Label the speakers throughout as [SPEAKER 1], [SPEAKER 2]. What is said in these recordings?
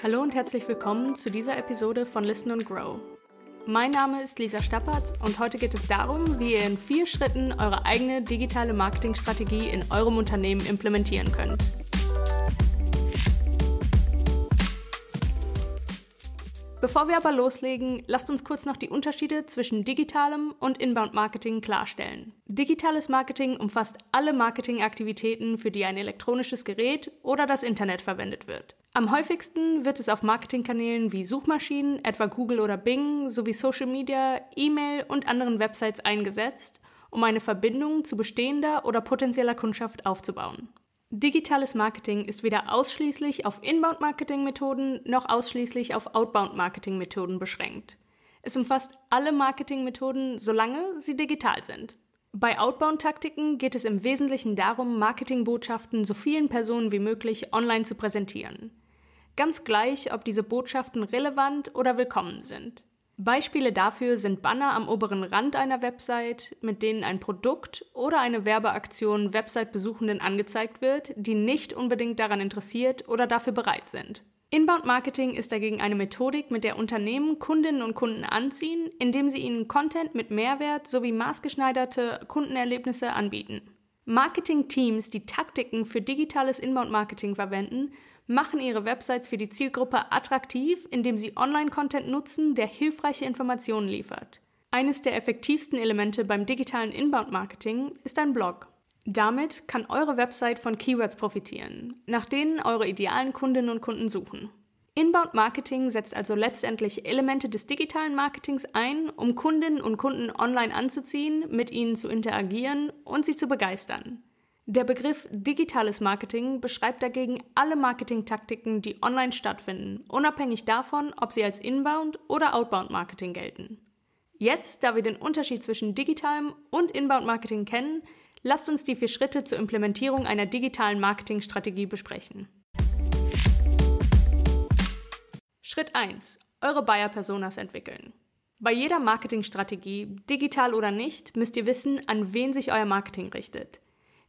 [SPEAKER 1] Hallo und herzlich willkommen zu dieser Episode von Listen and Grow. Mein Name ist Lisa Stappert und heute geht es darum, wie ihr in vier Schritten eure eigene digitale Marketingstrategie in eurem Unternehmen implementieren könnt. Bevor wir aber loslegen, lasst uns kurz noch die Unterschiede zwischen digitalem und Inbound-Marketing klarstellen. Digitales Marketing umfasst alle Marketingaktivitäten, für die ein elektronisches Gerät oder das Internet verwendet wird. Am häufigsten wird es auf Marketingkanälen wie Suchmaschinen, etwa Google oder Bing, sowie Social Media, E-Mail und anderen Websites eingesetzt, um eine Verbindung zu bestehender oder potenzieller Kundschaft aufzubauen. Digitales Marketing ist weder ausschließlich auf Inbound-Marketing-Methoden noch ausschließlich auf Outbound-Marketing-Methoden beschränkt. Es umfasst alle Marketing-Methoden, solange sie digital sind. Bei Outbound-Taktiken geht es im Wesentlichen darum, Marketingbotschaften so vielen Personen wie möglich online zu präsentieren. Ganz gleich, ob diese Botschaften relevant oder willkommen sind. Beispiele dafür sind Banner am oberen Rand einer Website, mit denen ein Produkt oder eine Werbeaktion Website-Besuchenden angezeigt wird, die nicht unbedingt daran interessiert oder dafür bereit sind. Inbound Marketing ist dagegen eine Methodik, mit der Unternehmen Kundinnen und Kunden anziehen, indem sie ihnen Content mit Mehrwert sowie maßgeschneiderte Kundenerlebnisse anbieten. Marketing-Teams, die Taktiken für digitales Inbound-Marketing verwenden, machen ihre Websites für die Zielgruppe attraktiv, indem sie Online-Content nutzen, der hilfreiche Informationen liefert. Eines der effektivsten Elemente beim digitalen Inbound-Marketing ist ein Blog. Damit kann eure Website von Keywords profitieren, nach denen eure idealen Kundinnen und Kunden suchen. Inbound Marketing setzt also letztendlich Elemente des digitalen Marketings ein, um Kundinnen und Kunden online anzuziehen, mit ihnen zu interagieren und sie zu begeistern. Der Begriff digitales Marketing beschreibt dagegen alle Marketingtaktiken, die online stattfinden, unabhängig davon, ob sie als Inbound oder Outbound Marketing gelten. Jetzt, da wir den Unterschied zwischen digitalem und Inbound Marketing kennen, lasst uns die vier Schritte zur Implementierung einer digitalen Marketingstrategie besprechen. Schritt 1. Eure Buyer-Personas entwickeln. Bei jeder Marketingstrategie, digital oder nicht, müsst ihr wissen, an wen sich euer Marketing richtet.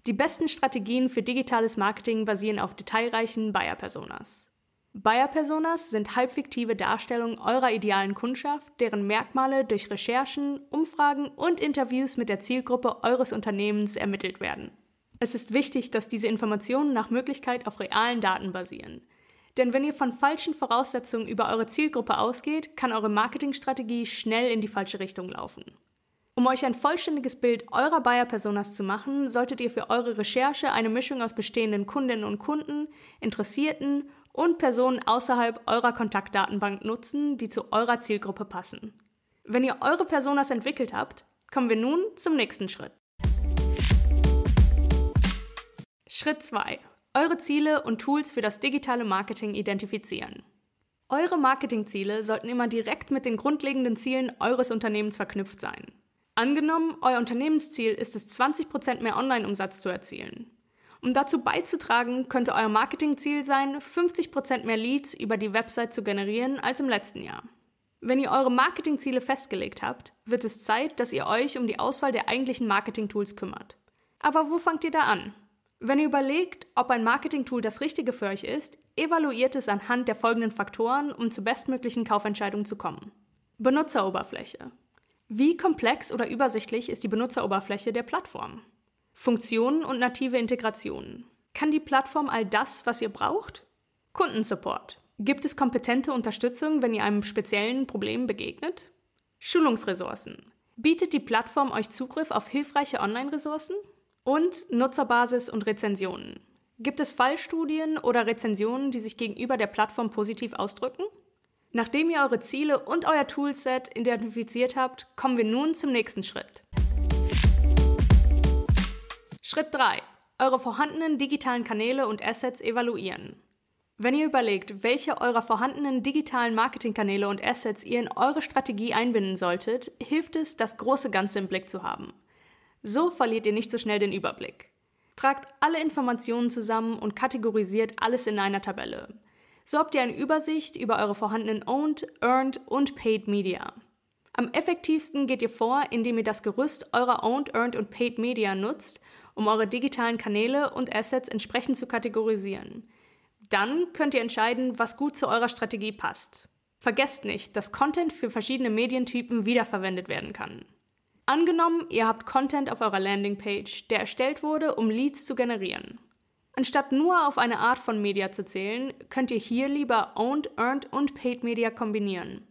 [SPEAKER 1] Die besten Strategien für digitales Marketing basieren auf detailreichen Buyer-Personas. Buyer-Personas sind halbfiktive Darstellungen eurer idealen Kundschaft, deren Merkmale durch Recherchen, Umfragen und Interviews mit der Zielgruppe eures Unternehmens ermittelt werden. Es ist wichtig, dass diese Informationen nach Möglichkeit auf realen Daten basieren. Denn wenn ihr von falschen Voraussetzungen über eure Zielgruppe ausgeht, kann eure Marketingstrategie schnell in die falsche Richtung laufen. Um euch ein vollständiges Bild eurer Buyer-Personas zu machen, solltet ihr für eure Recherche eine Mischung aus bestehenden Kundinnen und Kunden, Interessierten und Personen außerhalb eurer Kontaktdatenbank nutzen, die zu eurer Zielgruppe passen. Wenn ihr eure Personas entwickelt habt, kommen wir nun zum nächsten Schritt. Schritt 2 eure Ziele und Tools für das digitale Marketing identifizieren. Eure Marketingziele sollten immer direkt mit den grundlegenden Zielen eures Unternehmens verknüpft sein. Angenommen, euer Unternehmensziel ist es, 20% mehr Online-Umsatz zu erzielen. Um dazu beizutragen, könnte euer Marketingziel sein, 50% mehr Leads über die Website zu generieren als im letzten Jahr. Wenn ihr eure Marketingziele festgelegt habt, wird es Zeit, dass ihr euch um die Auswahl der eigentlichen Marketing-Tools kümmert. Aber wo fangt ihr da an? Wenn ihr überlegt, ob ein Marketing-Tool das Richtige für euch ist, evaluiert es anhand der folgenden Faktoren, um zur bestmöglichen Kaufentscheidung zu kommen. Benutzeroberfläche. Wie komplex oder übersichtlich ist die Benutzeroberfläche der Plattform? Funktionen und native Integrationen. Kann die Plattform all das, was ihr braucht? Kundensupport. Gibt es kompetente Unterstützung, wenn ihr einem speziellen Problem begegnet? Schulungsressourcen. Bietet die Plattform euch Zugriff auf hilfreiche Online-Ressourcen? Und Nutzerbasis und Rezensionen. Gibt es Fallstudien oder Rezensionen, die sich gegenüber der Plattform positiv ausdrücken? Nachdem ihr eure Ziele und euer Toolset identifiziert habt, kommen wir nun zum nächsten Schritt. Schritt 3. Eure vorhandenen digitalen Kanäle und Assets evaluieren. Wenn ihr überlegt, welche eurer vorhandenen digitalen Marketingkanäle und Assets ihr in eure Strategie einbinden solltet, hilft es, das große Ganze im Blick zu haben. So verliert ihr nicht so schnell den Überblick. Tragt alle Informationen zusammen und kategorisiert alles in einer Tabelle. So habt ihr eine Übersicht über eure vorhandenen Owned, Earned und Paid Media. Am effektivsten geht ihr vor, indem ihr das Gerüst eurer Owned, Earned und Paid Media nutzt, um eure digitalen Kanäle und Assets entsprechend zu kategorisieren. Dann könnt ihr entscheiden, was gut zu eurer Strategie passt. Vergesst nicht, dass Content für verschiedene Medientypen wiederverwendet werden kann. Angenommen, ihr habt Content auf eurer Landingpage, der erstellt wurde, um Leads zu generieren. Anstatt nur auf eine Art von Media zu zählen, könnt ihr hier lieber Owned, Earned und Paid Media kombinieren.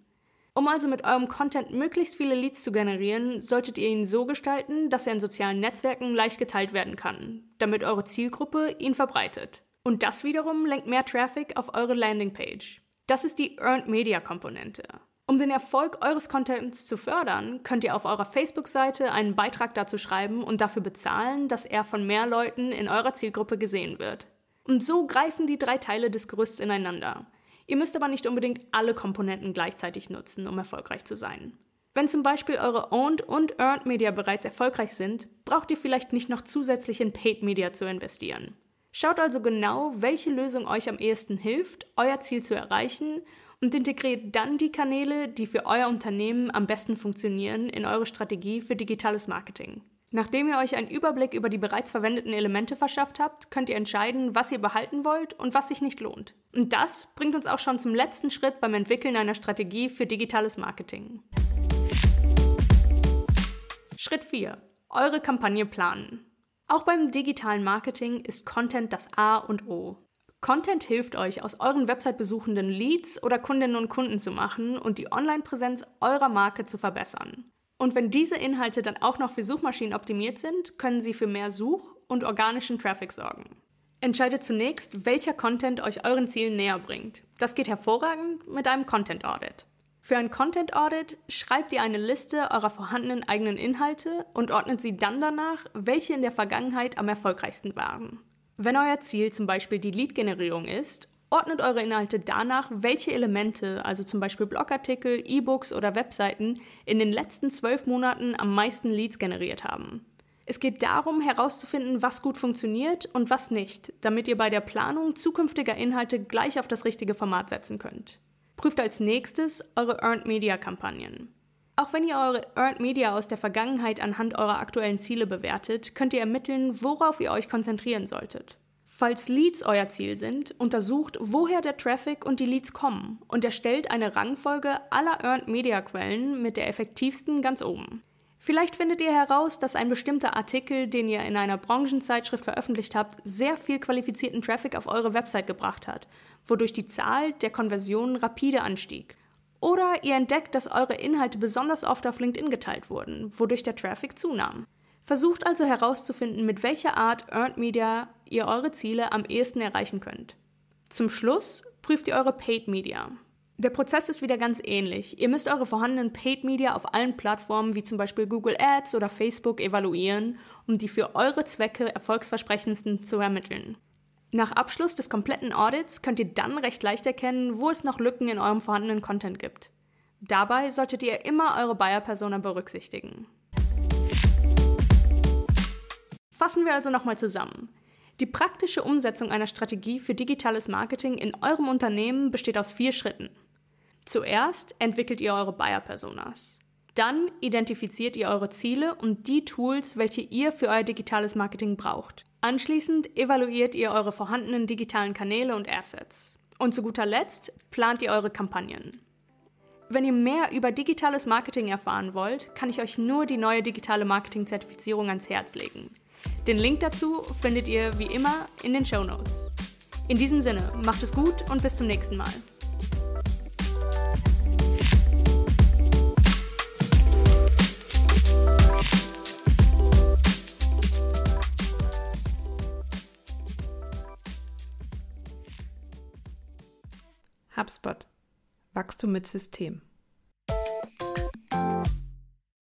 [SPEAKER 1] Um also mit eurem Content möglichst viele Leads zu generieren, solltet ihr ihn so gestalten, dass er in sozialen Netzwerken leicht geteilt werden kann, damit eure Zielgruppe ihn verbreitet. Und das wiederum lenkt mehr Traffic auf eure Landingpage. Das ist die Earned Media Komponente. Um den Erfolg eures Contents zu fördern, könnt ihr auf eurer Facebook-Seite einen Beitrag dazu schreiben und dafür bezahlen, dass er von mehr Leuten in eurer Zielgruppe gesehen wird. Und so greifen die drei Teile des Gerüsts ineinander. Ihr müsst aber nicht unbedingt alle Komponenten gleichzeitig nutzen, um erfolgreich zu sein. Wenn zum Beispiel eure Owned und Earned Media bereits erfolgreich sind, braucht ihr vielleicht nicht noch zusätzlich in Paid Media zu investieren. Schaut also genau, welche Lösung euch am ehesten hilft, euer Ziel zu erreichen und integriert dann die Kanäle, die für euer Unternehmen am besten funktionieren, in eure Strategie für digitales Marketing. Nachdem ihr euch einen Überblick über die bereits verwendeten Elemente verschafft habt, könnt ihr entscheiden, was ihr behalten wollt und was sich nicht lohnt. Und das bringt uns auch schon zum letzten Schritt beim Entwickeln einer Strategie für digitales Marketing. Schritt 4. Eure Kampagne planen. Auch beim digitalen Marketing ist Content das A und O. Content hilft euch, aus euren Website-besuchenden Leads oder Kundinnen und Kunden zu machen und die Online-Präsenz eurer Marke zu verbessern. Und wenn diese Inhalte dann auch noch für Suchmaschinen optimiert sind, können sie für mehr Such- und organischen Traffic sorgen. Entscheidet zunächst, welcher Content euch euren Zielen näher bringt. Das geht hervorragend mit einem Content Audit. Für ein Content Audit schreibt ihr eine Liste eurer vorhandenen eigenen Inhalte und ordnet sie dann danach, welche in der Vergangenheit am erfolgreichsten waren. Wenn euer Ziel zum Beispiel die Lead-Generierung ist, ordnet eure Inhalte danach, welche Elemente, also zum Beispiel Blogartikel, E-Books oder Webseiten, in den letzten zwölf Monaten am meisten Leads generiert haben. Es geht darum, herauszufinden, was gut funktioniert und was nicht, damit ihr bei der Planung zukünftiger Inhalte gleich auf das richtige Format setzen könnt. Prüft als nächstes eure Earned Media Kampagnen. Auch wenn ihr eure Earned Media aus der Vergangenheit anhand eurer aktuellen Ziele bewertet, könnt ihr ermitteln, worauf ihr euch konzentrieren solltet. Falls Leads euer Ziel sind, untersucht, woher der Traffic und die Leads kommen und erstellt eine Rangfolge aller Earned Media Quellen mit der effektivsten ganz oben. Vielleicht findet ihr heraus, dass ein bestimmter Artikel, den ihr in einer Branchenzeitschrift veröffentlicht habt, sehr viel qualifizierten Traffic auf eure Website gebracht hat, wodurch die Zahl der Konversionen rapide anstieg. Oder ihr entdeckt, dass eure Inhalte besonders oft auf LinkedIn geteilt wurden, wodurch der Traffic zunahm. Versucht also herauszufinden, mit welcher Art Earned Media ihr eure Ziele am ehesten erreichen könnt. Zum Schluss prüft ihr eure Paid Media. Der Prozess ist wieder ganz ähnlich. Ihr müsst eure vorhandenen Paid Media auf allen Plattformen wie zum Beispiel Google Ads oder Facebook evaluieren, um die für eure Zwecke erfolgsversprechendsten zu ermitteln. Nach Abschluss des kompletten Audits könnt ihr dann recht leicht erkennen, wo es noch Lücken in eurem vorhandenen Content gibt. Dabei solltet ihr immer eure Buyer-Persona berücksichtigen. Fassen wir also nochmal zusammen. Die praktische Umsetzung einer Strategie für digitales Marketing in eurem Unternehmen besteht aus vier Schritten. Zuerst entwickelt ihr eure Buyer-Personas. Dann identifiziert ihr eure Ziele und die Tools, welche ihr für euer digitales Marketing braucht. Anschließend evaluiert ihr eure vorhandenen digitalen Kanäle und Assets. Und zu guter Letzt plant ihr eure Kampagnen. Wenn ihr mehr über digitales Marketing erfahren wollt, kann ich euch nur die neue digitale Marketing-Zertifizierung ans Herz legen. Den Link dazu findet ihr wie immer in den Show Notes. In diesem Sinne, macht es gut und bis zum nächsten Mal.
[SPEAKER 2] Wachstum mit System.